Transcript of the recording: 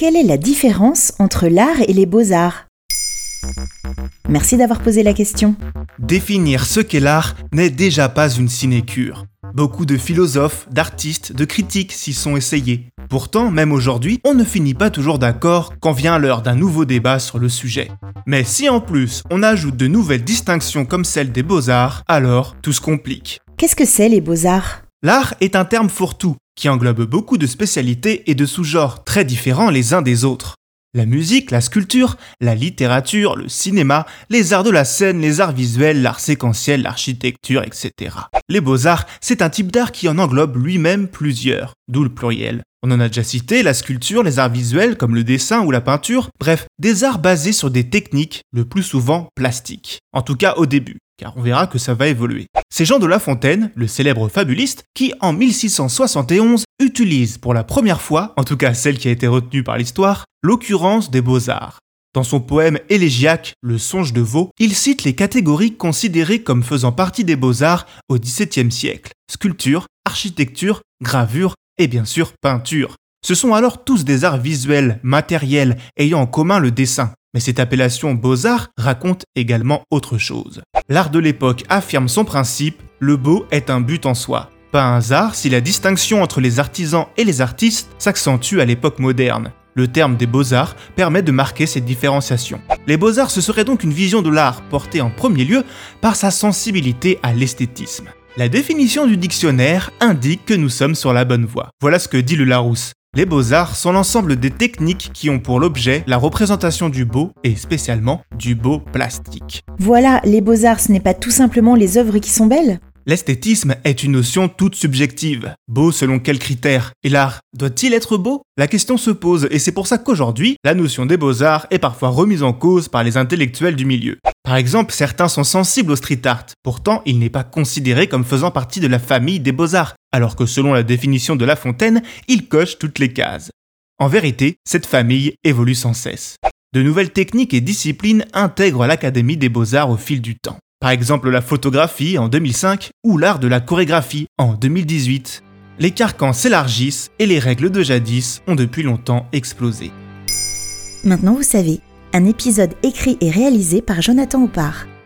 Quelle est la différence entre l'art et les beaux-arts? Merci d'avoir posé la question. Définir ce qu'est l'art n'est déjà pas une sinécure. Beaucoup de philosophes, d'artistes, de critiques s'y sont essayés. Pourtant, même aujourd'hui, on ne finit pas toujours d'accord quand vient l'heure d'un nouveau débat sur le sujet. Mais si en plus on ajoute de nouvelles distinctions comme celle des beaux-arts, alors tout se complique. Qu'est-ce que c'est les beaux-arts? L'art est un terme fourre-tout qui englobe beaucoup de spécialités et de sous-genres très différents les uns des autres. La musique, la sculpture, la littérature, le cinéma, les arts de la scène, les arts visuels, l'art séquentiel, l'architecture, etc. Les beaux-arts, c'est un type d'art qui en englobe lui-même plusieurs, d'où le pluriel. On en a déjà cité la sculpture, les arts visuels comme le dessin ou la peinture, bref, des arts basés sur des techniques, le plus souvent plastiques. En tout cas au début, car on verra que ça va évoluer. C'est Jean de La Fontaine, le célèbre fabuliste, qui en 1671 utilise pour la première fois, en tout cas celle qui a été retenue par l'histoire, l'occurrence des beaux-arts. Dans son poème élégiaque Le songe de Vaux, il cite les catégories considérées comme faisant partie des beaux-arts au XVIIe siècle sculpture, architecture, gravure et bien sûr peinture. Ce sont alors tous des arts visuels, matériels, ayant en commun le dessin. Mais cette appellation beaux-arts raconte également autre chose. L'art de l'époque affirme son principe, le beau est un but en soi. Pas un hasard si la distinction entre les artisans et les artistes s'accentue à l'époque moderne. Le terme des beaux-arts permet de marquer cette différenciation. Les beaux-arts, ce serait donc une vision de l'art portée en premier lieu par sa sensibilité à l'esthétisme. La définition du dictionnaire indique que nous sommes sur la bonne voie. Voilà ce que dit le Larousse. Les beaux-arts sont l'ensemble des techniques qui ont pour l'objet la représentation du beau et spécialement du beau plastique. Voilà, les beaux-arts, ce n'est pas tout simplement les œuvres qui sont belles L'esthétisme est une notion toute subjective. Beau selon quels critères Et l'art doit-il être beau? La question se pose et c'est pour ça qu'aujourd'hui, la notion des beaux-arts est parfois remise en cause par les intellectuels du milieu. Par exemple, certains sont sensibles au street art, pourtant il n'est pas considéré comme faisant partie de la famille des beaux-arts, alors que selon la définition de La Fontaine, il coche toutes les cases. En vérité, cette famille évolue sans cesse. De nouvelles techniques et disciplines intègrent l'Académie des beaux-arts au fil du temps. Par exemple la photographie en 2005 ou l'art de la chorégraphie en 2018. Les carcans s'élargissent et les règles de jadis ont depuis longtemps explosé. Maintenant vous savez, un épisode écrit et réalisé par Jonathan Oppard.